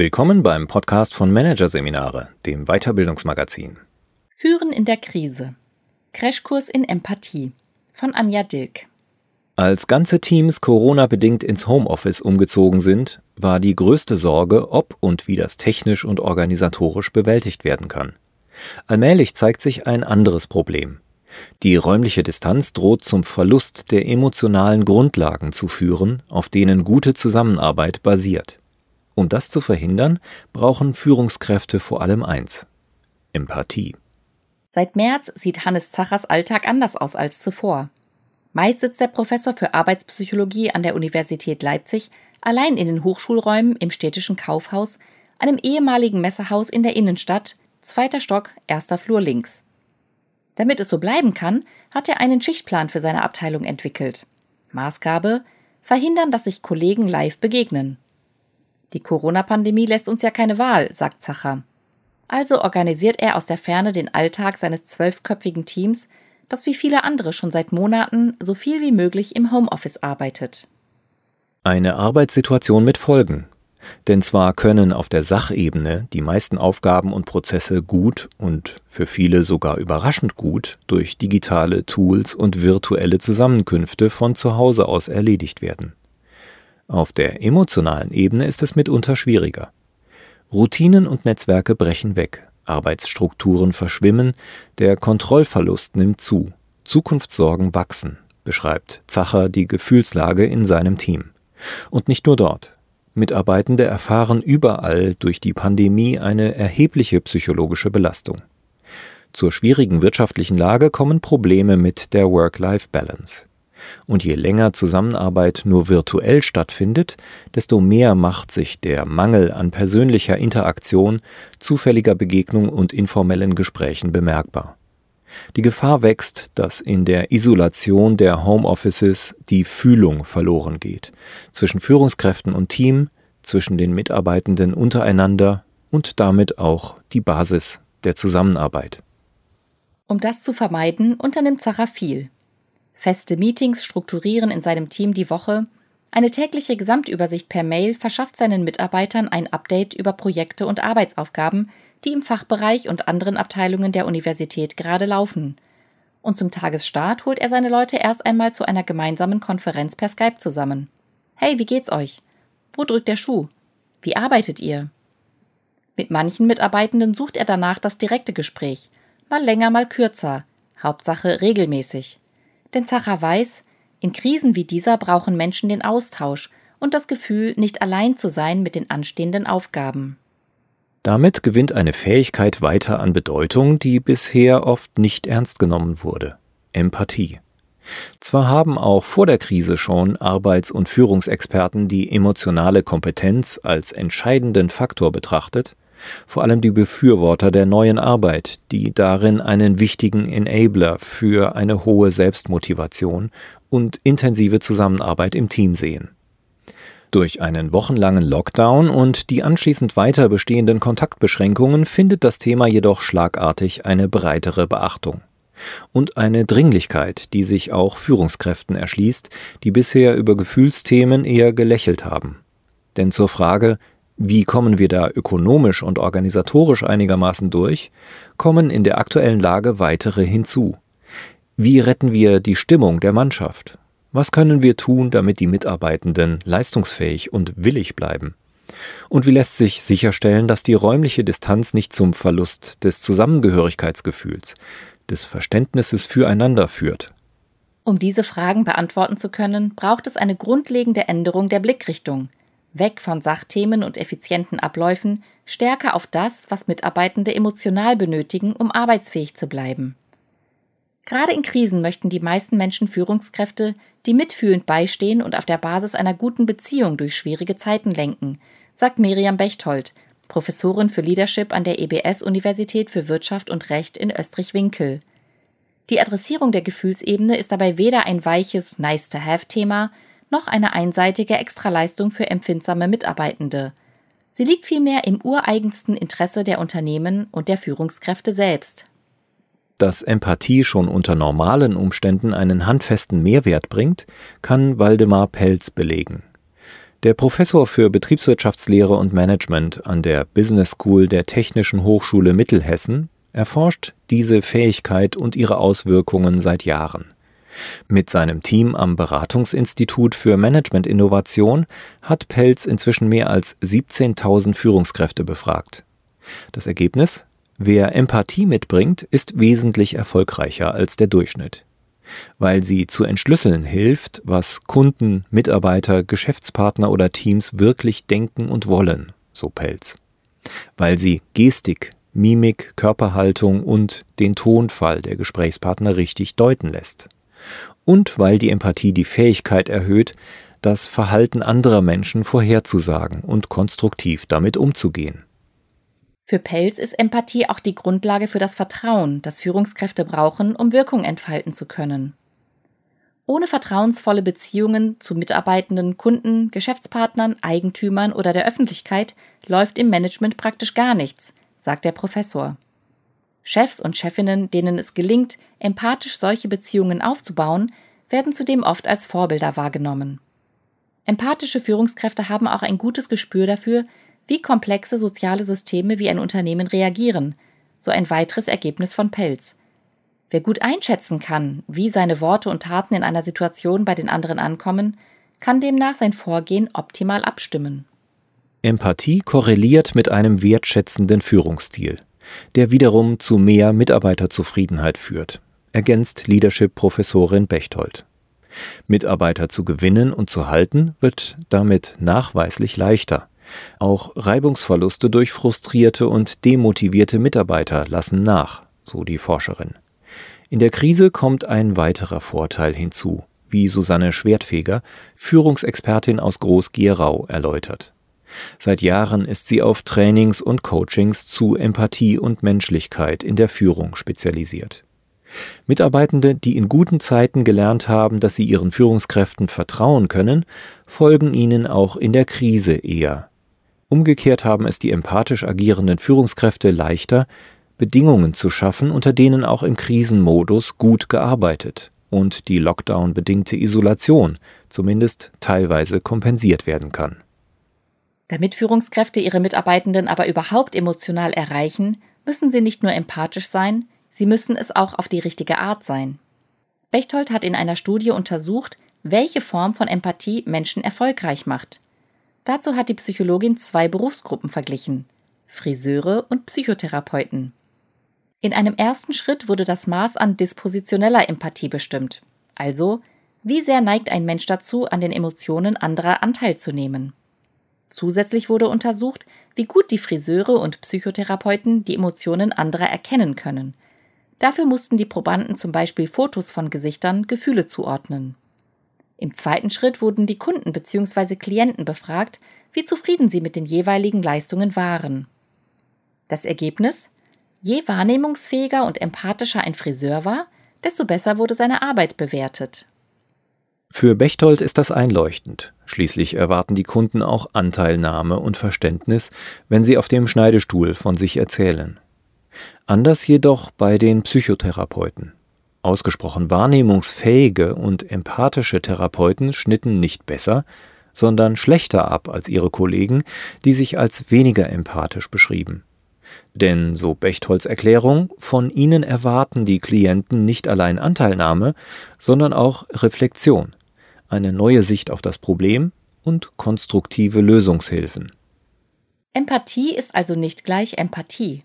Willkommen beim Podcast von Managerseminare, dem Weiterbildungsmagazin. Führen in der Krise. Crashkurs in Empathie von Anja Dilk. Als ganze Teams Corona-bedingt ins Homeoffice umgezogen sind, war die größte Sorge, ob und wie das technisch und organisatorisch bewältigt werden kann. Allmählich zeigt sich ein anderes Problem. Die räumliche Distanz droht zum Verlust der emotionalen Grundlagen zu führen, auf denen gute Zusammenarbeit basiert. Um das zu verhindern, brauchen Führungskräfte vor allem eins Empathie. Seit März sieht Hannes Zachers Alltag anders aus als zuvor. Meist sitzt der Professor für Arbeitspsychologie an der Universität Leipzig allein in den Hochschulräumen im städtischen Kaufhaus, einem ehemaligen Messehaus in der Innenstadt, zweiter Stock, erster Flur links. Damit es so bleiben kann, hat er einen Schichtplan für seine Abteilung entwickelt. Maßgabe: verhindern, dass sich Kollegen live begegnen. Die Corona-Pandemie lässt uns ja keine Wahl, sagt Zacher. Also organisiert er aus der Ferne den Alltag seines zwölfköpfigen Teams, das wie viele andere schon seit Monaten so viel wie möglich im Homeoffice arbeitet. Eine Arbeitssituation mit Folgen. Denn zwar können auf der Sachebene die meisten Aufgaben und Prozesse gut und für viele sogar überraschend gut durch digitale Tools und virtuelle Zusammenkünfte von zu Hause aus erledigt werden. Auf der emotionalen Ebene ist es mitunter schwieriger. Routinen und Netzwerke brechen weg, Arbeitsstrukturen verschwimmen, der Kontrollverlust nimmt zu, Zukunftssorgen wachsen, beschreibt Zacher die Gefühlslage in seinem Team. Und nicht nur dort. Mitarbeitende erfahren überall durch die Pandemie eine erhebliche psychologische Belastung. Zur schwierigen wirtschaftlichen Lage kommen Probleme mit der Work-Life-Balance. Und je länger Zusammenarbeit nur virtuell stattfindet, desto mehr macht sich der Mangel an persönlicher Interaktion, zufälliger Begegnung und informellen Gesprächen bemerkbar. Die Gefahr wächst, dass in der Isolation der Homeoffices die Fühlung verloren geht, zwischen Führungskräften und Team, zwischen den Mitarbeitenden untereinander und damit auch die Basis der Zusammenarbeit. Um das zu vermeiden, unternimmt Zacher viel feste Meetings strukturieren in seinem Team die Woche, eine tägliche Gesamtübersicht per Mail verschafft seinen Mitarbeitern ein Update über Projekte und Arbeitsaufgaben, die im Fachbereich und anderen Abteilungen der Universität gerade laufen. Und zum Tagesstart holt er seine Leute erst einmal zu einer gemeinsamen Konferenz per Skype zusammen. Hey, wie geht's euch? Wo drückt der Schuh? Wie arbeitet ihr? Mit manchen Mitarbeitenden sucht er danach das direkte Gespräch, mal länger, mal kürzer, Hauptsache regelmäßig. Denn Zacher weiß, in Krisen wie dieser brauchen Menschen den Austausch und das Gefühl, nicht allein zu sein mit den anstehenden Aufgaben. Damit gewinnt eine Fähigkeit weiter an Bedeutung, die bisher oft nicht ernst genommen wurde Empathie. Zwar haben auch vor der Krise schon Arbeits- und Führungsexperten die emotionale Kompetenz als entscheidenden Faktor betrachtet, vor allem die Befürworter der neuen Arbeit, die darin einen wichtigen Enabler für eine hohe Selbstmotivation und intensive Zusammenarbeit im Team sehen. Durch einen wochenlangen Lockdown und die anschließend weiter bestehenden Kontaktbeschränkungen findet das Thema jedoch schlagartig eine breitere Beachtung. Und eine Dringlichkeit, die sich auch Führungskräften erschließt, die bisher über Gefühlsthemen eher gelächelt haben. Denn zur Frage, wie kommen wir da ökonomisch und organisatorisch einigermaßen durch? Kommen in der aktuellen Lage weitere hinzu. Wie retten wir die Stimmung der Mannschaft? Was können wir tun, damit die Mitarbeitenden leistungsfähig und willig bleiben? Und wie lässt sich sicherstellen, dass die räumliche Distanz nicht zum Verlust des Zusammengehörigkeitsgefühls, des Verständnisses füreinander führt? Um diese Fragen beantworten zu können, braucht es eine grundlegende Änderung der Blickrichtung – weg von Sachthemen und effizienten Abläufen, stärker auf das, was Mitarbeitende emotional benötigen, um arbeitsfähig zu bleiben. Gerade in Krisen möchten die meisten Menschen Führungskräfte, die mitfühlend beistehen und auf der Basis einer guten Beziehung durch schwierige Zeiten lenken, sagt Miriam Bechtold, Professorin für Leadership an der EBS Universität für Wirtschaft und Recht in Österreich-Winkel. Die Adressierung der Gefühlsebene ist dabei weder ein weiches Nice-to-have-Thema noch eine einseitige Extraleistung für empfindsame Mitarbeitende. Sie liegt vielmehr im ureigensten Interesse der Unternehmen und der Führungskräfte selbst. Dass Empathie schon unter normalen Umständen einen handfesten Mehrwert bringt, kann Waldemar Pelz belegen. Der Professor für Betriebswirtschaftslehre und Management an der Business School der Technischen Hochschule Mittelhessen erforscht diese Fähigkeit und ihre Auswirkungen seit Jahren. Mit seinem Team am Beratungsinstitut für Managementinnovation hat Pelz inzwischen mehr als 17.000 Führungskräfte befragt. Das Ergebnis? Wer Empathie mitbringt, ist wesentlich erfolgreicher als der Durchschnitt weil sie zu entschlüsseln hilft, was Kunden, Mitarbeiter, Geschäftspartner oder Teams wirklich denken und wollen, so Pelz. Weil sie Gestik, Mimik, Körperhaltung und den Tonfall der Gesprächspartner richtig deuten lässt. Und weil die Empathie die Fähigkeit erhöht, das Verhalten anderer Menschen vorherzusagen und konstruktiv damit umzugehen. Für Pelz ist Empathie auch die Grundlage für das Vertrauen, das Führungskräfte brauchen, um Wirkung entfalten zu können. Ohne vertrauensvolle Beziehungen zu Mitarbeitenden, Kunden, Geschäftspartnern, Eigentümern oder der Öffentlichkeit läuft im Management praktisch gar nichts, sagt der Professor. Chefs und Chefinnen, denen es gelingt, empathisch solche Beziehungen aufzubauen, werden zudem oft als Vorbilder wahrgenommen. Empathische Führungskräfte haben auch ein gutes Gespür dafür, wie komplexe soziale Systeme wie ein Unternehmen reagieren, so ein weiteres Ergebnis von Pelz. Wer gut einschätzen kann, wie seine Worte und Taten in einer Situation bei den anderen ankommen, kann demnach sein Vorgehen optimal abstimmen. Empathie korreliert mit einem wertschätzenden Führungsstil, der wiederum zu mehr Mitarbeiterzufriedenheit führt, ergänzt Leadership-Professorin Bechtold. Mitarbeiter zu gewinnen und zu halten wird damit nachweislich leichter. Auch Reibungsverluste durch frustrierte und demotivierte Mitarbeiter lassen nach, so die Forscherin. In der Krise kommt ein weiterer Vorteil hinzu, wie Susanne Schwertfeger, Führungsexpertin aus Groß-Gerau, erläutert. Seit Jahren ist sie auf Trainings und Coachings zu Empathie und Menschlichkeit in der Führung spezialisiert. Mitarbeitende, die in guten Zeiten gelernt haben, dass sie ihren Führungskräften vertrauen können, folgen ihnen auch in der Krise eher. Umgekehrt haben es die empathisch agierenden Führungskräfte leichter, Bedingungen zu schaffen, unter denen auch im Krisenmodus gut gearbeitet und die Lockdown-bedingte Isolation zumindest teilweise kompensiert werden kann. Damit Führungskräfte ihre Mitarbeitenden aber überhaupt emotional erreichen, müssen sie nicht nur empathisch sein, sie müssen es auch auf die richtige Art sein. Bechtold hat in einer Studie untersucht, welche Form von Empathie Menschen erfolgreich macht. Dazu hat die Psychologin zwei Berufsgruppen verglichen Friseure und Psychotherapeuten. In einem ersten Schritt wurde das Maß an dispositioneller Empathie bestimmt, also wie sehr neigt ein Mensch dazu, an den Emotionen anderer Anteil zu nehmen. Zusätzlich wurde untersucht, wie gut die Friseure und Psychotherapeuten die Emotionen anderer erkennen können. Dafür mussten die Probanden zum Beispiel Fotos von Gesichtern Gefühle zuordnen. Im zweiten Schritt wurden die Kunden bzw. Klienten befragt, wie zufrieden sie mit den jeweiligen Leistungen waren. Das Ergebnis? Je wahrnehmungsfähiger und empathischer ein Friseur war, desto besser wurde seine Arbeit bewertet. Für Bechtold ist das einleuchtend. Schließlich erwarten die Kunden auch Anteilnahme und Verständnis, wenn sie auf dem Schneidestuhl von sich erzählen. Anders jedoch bei den Psychotherapeuten. Ausgesprochen wahrnehmungsfähige und empathische Therapeuten schnitten nicht besser, sondern schlechter ab als ihre Kollegen, die sich als weniger empathisch beschrieben. Denn, so Bechtholz Erklärung, von ihnen erwarten die Klienten nicht allein Anteilnahme, sondern auch Reflexion, eine neue Sicht auf das Problem und konstruktive Lösungshilfen. Empathie ist also nicht gleich Empathie.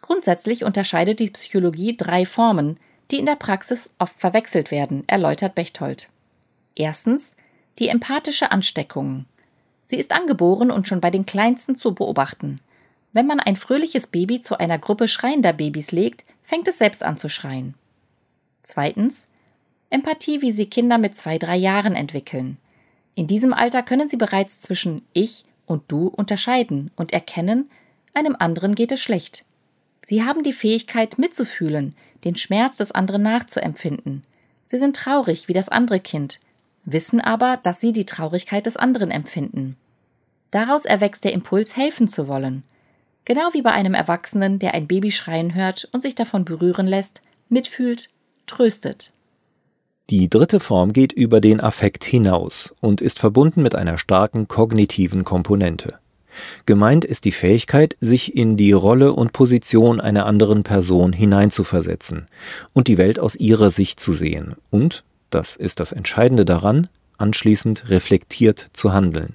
Grundsätzlich unterscheidet die Psychologie drei Formen, die in der Praxis oft verwechselt werden, erläutert Bechtold. Erstens die empathische Ansteckung. Sie ist angeboren und schon bei den Kleinsten zu beobachten. Wenn man ein fröhliches Baby zu einer Gruppe schreiender Babys legt, fängt es selbst an zu schreien. Zweitens Empathie, wie sie Kinder mit zwei, drei Jahren entwickeln. In diesem Alter können sie bereits zwischen ich und du unterscheiden und erkennen, einem anderen geht es schlecht. Sie haben die Fähigkeit mitzufühlen, den Schmerz des anderen nachzuempfinden. Sie sind traurig wie das andere Kind, wissen aber, dass sie die Traurigkeit des anderen empfinden. Daraus erwächst der Impuls, helfen zu wollen. Genau wie bei einem Erwachsenen, der ein Baby schreien hört und sich davon berühren lässt, mitfühlt, tröstet. Die dritte Form geht über den Affekt hinaus und ist verbunden mit einer starken kognitiven Komponente. Gemeint ist die Fähigkeit, sich in die Rolle und Position einer anderen Person hineinzuversetzen und die Welt aus ihrer Sicht zu sehen und, das ist das Entscheidende daran, anschließend reflektiert zu handeln.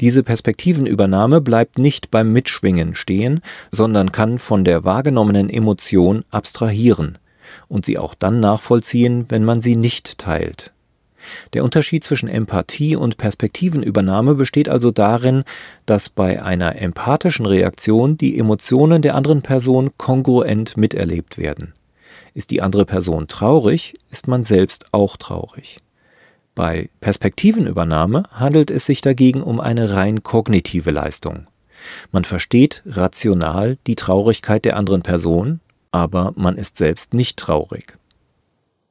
Diese Perspektivenübernahme bleibt nicht beim Mitschwingen stehen, sondern kann von der wahrgenommenen Emotion abstrahieren und sie auch dann nachvollziehen, wenn man sie nicht teilt. Der Unterschied zwischen Empathie und Perspektivenübernahme besteht also darin, dass bei einer empathischen Reaktion die Emotionen der anderen Person kongruent miterlebt werden. Ist die andere Person traurig, ist man selbst auch traurig. Bei Perspektivenübernahme handelt es sich dagegen um eine rein kognitive Leistung. Man versteht rational die Traurigkeit der anderen Person, aber man ist selbst nicht traurig.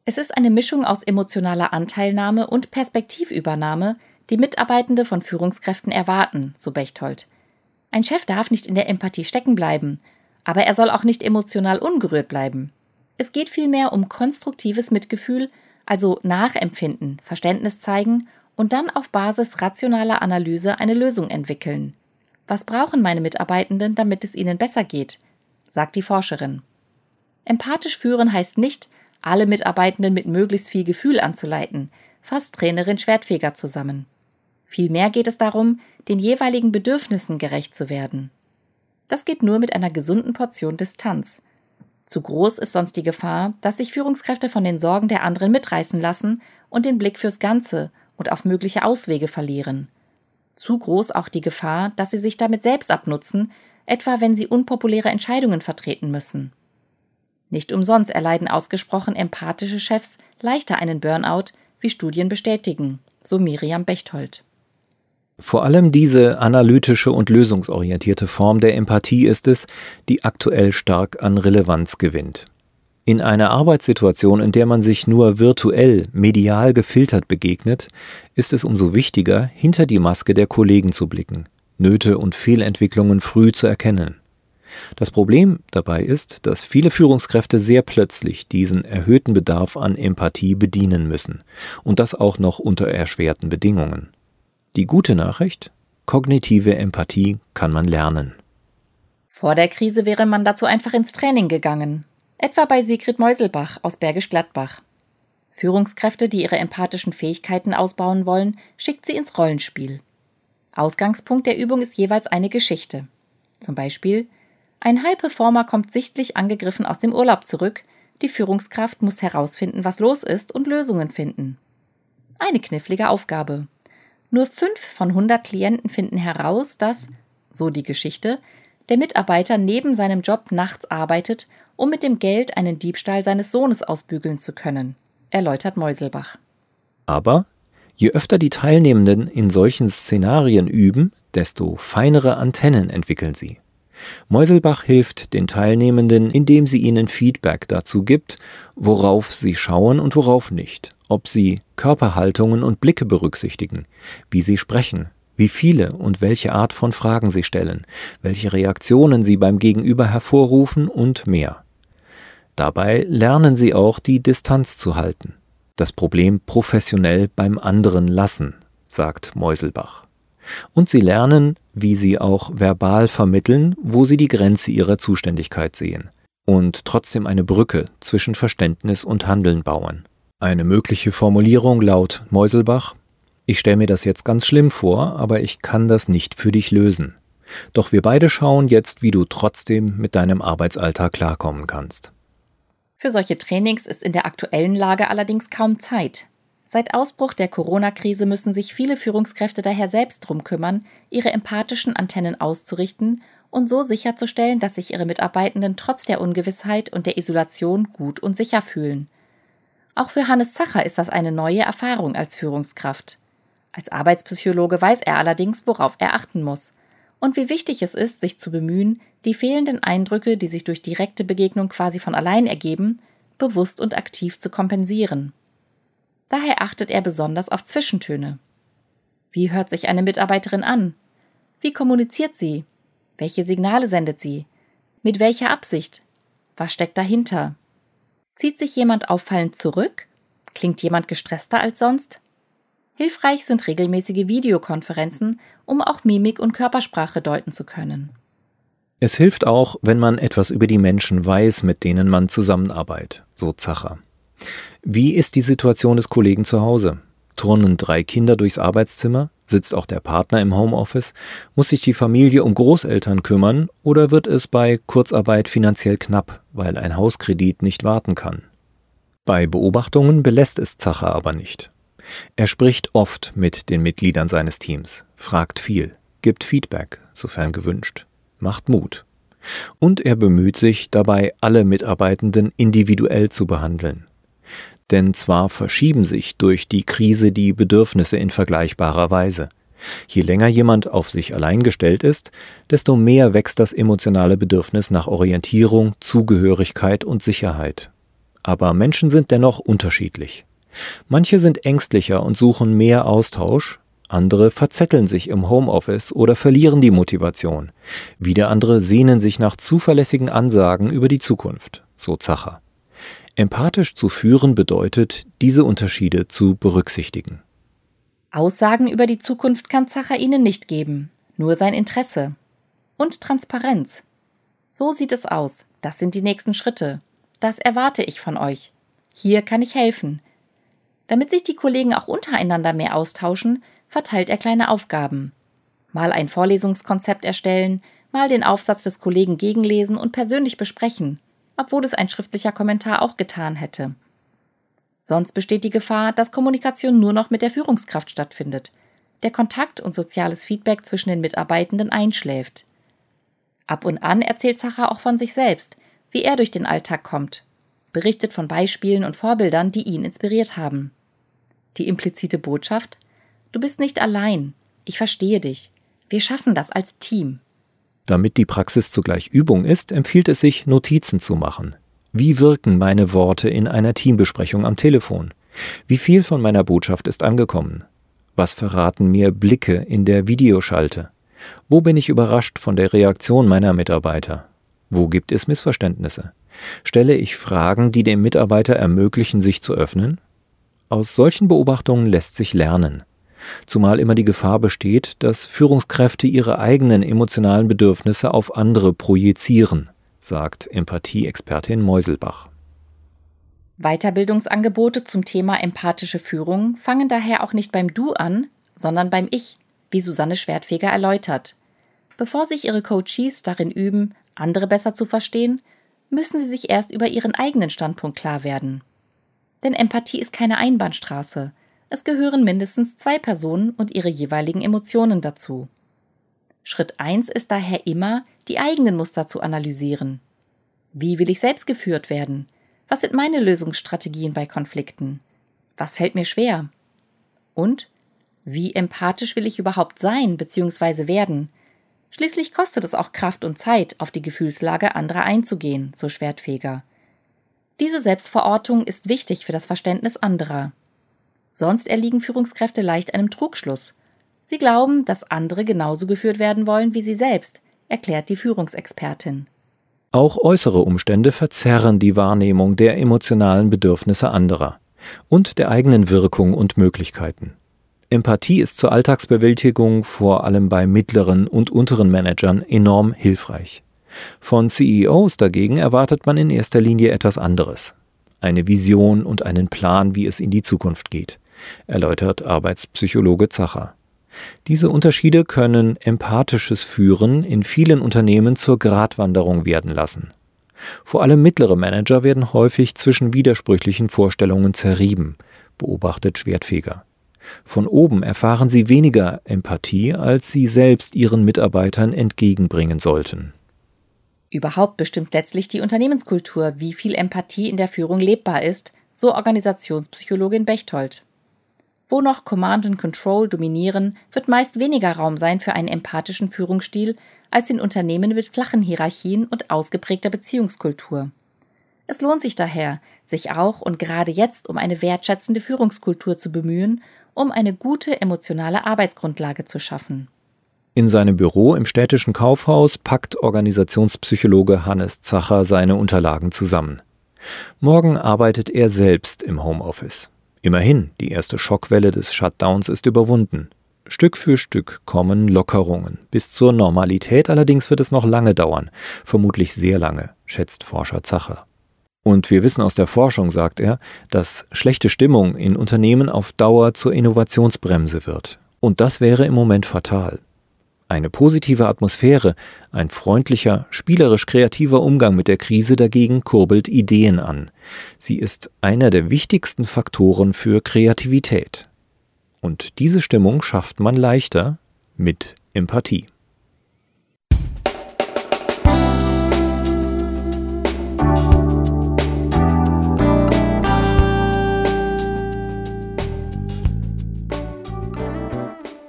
Es ist eine Mischung aus emotionaler Anteilnahme und Perspektivübernahme, die Mitarbeitende von Führungskräften erwarten, so Bechtold. Ein Chef darf nicht in der Empathie stecken bleiben, aber er soll auch nicht emotional ungerührt bleiben. Es geht vielmehr um konstruktives Mitgefühl also nachempfinden, Verständnis zeigen und dann auf Basis rationaler Analyse eine Lösung entwickeln. Was brauchen meine Mitarbeitenden, damit es ihnen besser geht? sagt die Forscherin. Empathisch führen heißt nicht, alle Mitarbeitenden mit möglichst viel Gefühl anzuleiten, fasst Trainerin Schwertfeger zusammen. Vielmehr geht es darum, den jeweiligen Bedürfnissen gerecht zu werden. Das geht nur mit einer gesunden Portion Distanz, zu groß ist sonst die Gefahr, dass sich Führungskräfte von den Sorgen der anderen mitreißen lassen und den Blick fürs Ganze und auf mögliche Auswege verlieren. Zu groß auch die Gefahr, dass sie sich damit selbst abnutzen, etwa wenn sie unpopuläre Entscheidungen vertreten müssen. Nicht umsonst erleiden ausgesprochen empathische Chefs leichter einen Burnout, wie Studien bestätigen, so Miriam Bechtold. Vor allem diese analytische und lösungsorientierte Form der Empathie ist es, die aktuell stark an Relevanz gewinnt. In einer Arbeitssituation, in der man sich nur virtuell, medial gefiltert begegnet, ist es umso wichtiger, hinter die Maske der Kollegen zu blicken, Nöte und Fehlentwicklungen früh zu erkennen. Das Problem dabei ist, dass viele Führungskräfte sehr plötzlich diesen erhöhten Bedarf an Empathie bedienen müssen, und das auch noch unter erschwerten Bedingungen. Die gute Nachricht? Kognitive Empathie kann man lernen. Vor der Krise wäre man dazu einfach ins Training gegangen. Etwa bei Sigrid Meuselbach aus Bergisch Gladbach. Führungskräfte, die ihre empathischen Fähigkeiten ausbauen wollen, schickt sie ins Rollenspiel. Ausgangspunkt der Übung ist jeweils eine Geschichte. Zum Beispiel, ein High-Performer kommt sichtlich angegriffen aus dem Urlaub zurück, die Führungskraft muss herausfinden, was los ist und Lösungen finden. Eine knifflige Aufgabe. Nur fünf von 100 Klienten finden heraus, dass, so die Geschichte, der Mitarbeiter neben seinem Job nachts arbeitet, um mit dem Geld einen Diebstahl seines Sohnes ausbügeln zu können, erläutert Meuselbach. Aber je öfter die Teilnehmenden in solchen Szenarien üben, desto feinere Antennen entwickeln sie. Meuselbach hilft den Teilnehmenden, indem sie ihnen Feedback dazu gibt, worauf sie schauen und worauf nicht ob sie Körperhaltungen und Blicke berücksichtigen, wie sie sprechen, wie viele und welche Art von Fragen sie stellen, welche Reaktionen sie beim Gegenüber hervorrufen und mehr. Dabei lernen sie auch die Distanz zu halten, das Problem professionell beim anderen lassen, sagt Meuselbach. Und sie lernen, wie sie auch verbal vermitteln, wo sie die Grenze ihrer Zuständigkeit sehen und trotzdem eine Brücke zwischen Verständnis und Handeln bauen. Eine mögliche Formulierung laut Meuselbach Ich stelle mir das jetzt ganz schlimm vor, aber ich kann das nicht für dich lösen. Doch wir beide schauen jetzt, wie du trotzdem mit deinem Arbeitsalltag klarkommen kannst. Für solche Trainings ist in der aktuellen Lage allerdings kaum Zeit. Seit Ausbruch der Corona-Krise müssen sich viele Führungskräfte daher selbst drum kümmern, ihre empathischen Antennen auszurichten und so sicherzustellen, dass sich ihre Mitarbeitenden trotz der Ungewissheit und der Isolation gut und sicher fühlen. Auch für Hannes Zacher ist das eine neue Erfahrung als Führungskraft. Als Arbeitspsychologe weiß er allerdings, worauf er achten muss und wie wichtig es ist, sich zu bemühen, die fehlenden Eindrücke, die sich durch direkte Begegnung quasi von allein ergeben, bewusst und aktiv zu kompensieren. Daher achtet er besonders auf Zwischentöne. Wie hört sich eine Mitarbeiterin an? Wie kommuniziert sie? Welche Signale sendet sie? Mit welcher Absicht? Was steckt dahinter? Zieht sich jemand auffallend zurück? Klingt jemand gestresster als sonst? Hilfreich sind regelmäßige Videokonferenzen, um auch Mimik und Körpersprache deuten zu können. Es hilft auch, wenn man etwas über die Menschen weiß, mit denen man zusammenarbeitet, so Zacher. Wie ist die Situation des Kollegen zu Hause? Turnen drei Kinder durchs Arbeitszimmer? Sitzt auch der Partner im Homeoffice? Muss sich die Familie um Großeltern kümmern oder wird es bei Kurzarbeit finanziell knapp, weil ein Hauskredit nicht warten kann? Bei Beobachtungen belässt es Zacher aber nicht. Er spricht oft mit den Mitgliedern seines Teams, fragt viel, gibt Feedback, sofern gewünscht, macht Mut. Und er bemüht sich dabei, alle Mitarbeitenden individuell zu behandeln. Denn zwar verschieben sich durch die Krise die Bedürfnisse in vergleichbarer Weise. Je länger jemand auf sich allein gestellt ist, desto mehr wächst das emotionale Bedürfnis nach Orientierung, Zugehörigkeit und Sicherheit. Aber Menschen sind dennoch unterschiedlich. Manche sind ängstlicher und suchen mehr Austausch, andere verzetteln sich im Homeoffice oder verlieren die Motivation. Wieder andere sehnen sich nach zuverlässigen Ansagen über die Zukunft, so Zacher. Empathisch zu führen bedeutet, diese Unterschiede zu berücksichtigen. Aussagen über die Zukunft kann Zacher Ihnen nicht geben, nur sein Interesse. Und Transparenz. So sieht es aus, das sind die nächsten Schritte. Das erwarte ich von euch. Hier kann ich helfen. Damit sich die Kollegen auch untereinander mehr austauschen, verteilt er kleine Aufgaben. Mal ein Vorlesungskonzept erstellen, mal den Aufsatz des Kollegen gegenlesen und persönlich besprechen, obwohl es ein schriftlicher Kommentar auch getan hätte. Sonst besteht die Gefahr, dass Kommunikation nur noch mit der Führungskraft stattfindet, der Kontakt und soziales Feedback zwischen den Mitarbeitenden einschläft. Ab und an erzählt Sacher auch von sich selbst, wie er durch den Alltag kommt, berichtet von Beispielen und Vorbildern, die ihn inspiriert haben. Die implizite Botschaft Du bist nicht allein. Ich verstehe dich. Wir schaffen das als Team. Damit die Praxis zugleich Übung ist, empfiehlt es sich, Notizen zu machen. Wie wirken meine Worte in einer Teambesprechung am Telefon? Wie viel von meiner Botschaft ist angekommen? Was verraten mir Blicke in der Videoschalte? Wo bin ich überrascht von der Reaktion meiner Mitarbeiter? Wo gibt es Missverständnisse? Stelle ich Fragen, die dem Mitarbeiter ermöglichen, sich zu öffnen? Aus solchen Beobachtungen lässt sich lernen zumal immer die Gefahr besteht, dass Führungskräfte ihre eigenen emotionalen Bedürfnisse auf andere projizieren, sagt Empathie-Expertin Meuselbach. Weiterbildungsangebote zum Thema empathische Führung fangen daher auch nicht beim Du an, sondern beim Ich, wie Susanne Schwertfeger erläutert. Bevor sich ihre Coaches darin üben, andere besser zu verstehen, müssen sie sich erst über ihren eigenen Standpunkt klar werden. Denn Empathie ist keine Einbahnstraße. Es gehören mindestens zwei Personen und ihre jeweiligen Emotionen dazu. Schritt 1 ist daher immer, die eigenen Muster zu analysieren. Wie will ich selbst geführt werden? Was sind meine Lösungsstrategien bei Konflikten? Was fällt mir schwer? Und wie empathisch will ich überhaupt sein bzw. werden? Schließlich kostet es auch Kraft und Zeit, auf die Gefühlslage anderer einzugehen, so Schwertfeger. Diese Selbstverortung ist wichtig für das Verständnis anderer. Sonst erliegen Führungskräfte leicht einem Trugschluss. Sie glauben, dass andere genauso geführt werden wollen wie sie selbst, erklärt die Führungsexpertin. Auch äußere Umstände verzerren die Wahrnehmung der emotionalen Bedürfnisse anderer und der eigenen Wirkung und Möglichkeiten. Empathie ist zur Alltagsbewältigung vor allem bei mittleren und unteren Managern enorm hilfreich. Von CEOs dagegen erwartet man in erster Linie etwas anderes. Eine Vision und einen Plan, wie es in die Zukunft geht erläutert Arbeitspsychologe Zacher. Diese Unterschiede können empathisches Führen in vielen Unternehmen zur Gratwanderung werden lassen. Vor allem mittlere Manager werden häufig zwischen widersprüchlichen Vorstellungen zerrieben, beobachtet Schwertfeger. Von oben erfahren sie weniger Empathie, als sie selbst ihren Mitarbeitern entgegenbringen sollten. Überhaupt bestimmt letztlich die Unternehmenskultur, wie viel Empathie in der Führung lebbar ist, so Organisationspsychologin Bechtold. Wo noch Command and Control dominieren, wird meist weniger Raum sein für einen empathischen Führungsstil als in Unternehmen mit flachen Hierarchien und ausgeprägter Beziehungskultur. Es lohnt sich daher, sich auch und gerade jetzt um eine wertschätzende Führungskultur zu bemühen, um eine gute emotionale Arbeitsgrundlage zu schaffen. In seinem Büro im städtischen Kaufhaus packt Organisationspsychologe Hannes Zacher seine Unterlagen zusammen. Morgen arbeitet er selbst im Homeoffice. Immerhin, die erste Schockwelle des Shutdowns ist überwunden. Stück für Stück kommen Lockerungen. Bis zur Normalität allerdings wird es noch lange dauern, vermutlich sehr lange, schätzt Forscher Zacher. Und wir wissen aus der Forschung, sagt er, dass schlechte Stimmung in Unternehmen auf Dauer zur Innovationsbremse wird. Und das wäre im Moment fatal. Eine positive Atmosphäre, ein freundlicher, spielerisch kreativer Umgang mit der Krise dagegen kurbelt Ideen an. Sie ist einer der wichtigsten Faktoren für Kreativität. Und diese Stimmung schafft man leichter mit Empathie.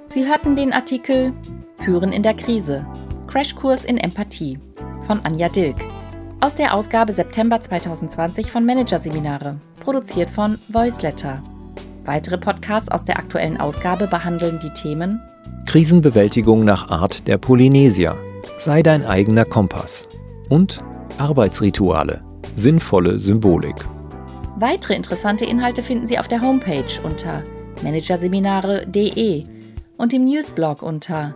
Sie hörten den Artikel Führen in der Krise. Crashkurs in Empathie von Anja Dilk. Aus der Ausgabe September 2020 von Managerseminare, produziert von Voiceletter. Weitere Podcasts aus der aktuellen Ausgabe behandeln die Themen Krisenbewältigung nach Art der Polynesier. Sei dein eigener Kompass. Und Arbeitsrituale. Sinnvolle Symbolik. Weitere interessante Inhalte finden Sie auf der Homepage unter managerseminare.de und im Newsblog unter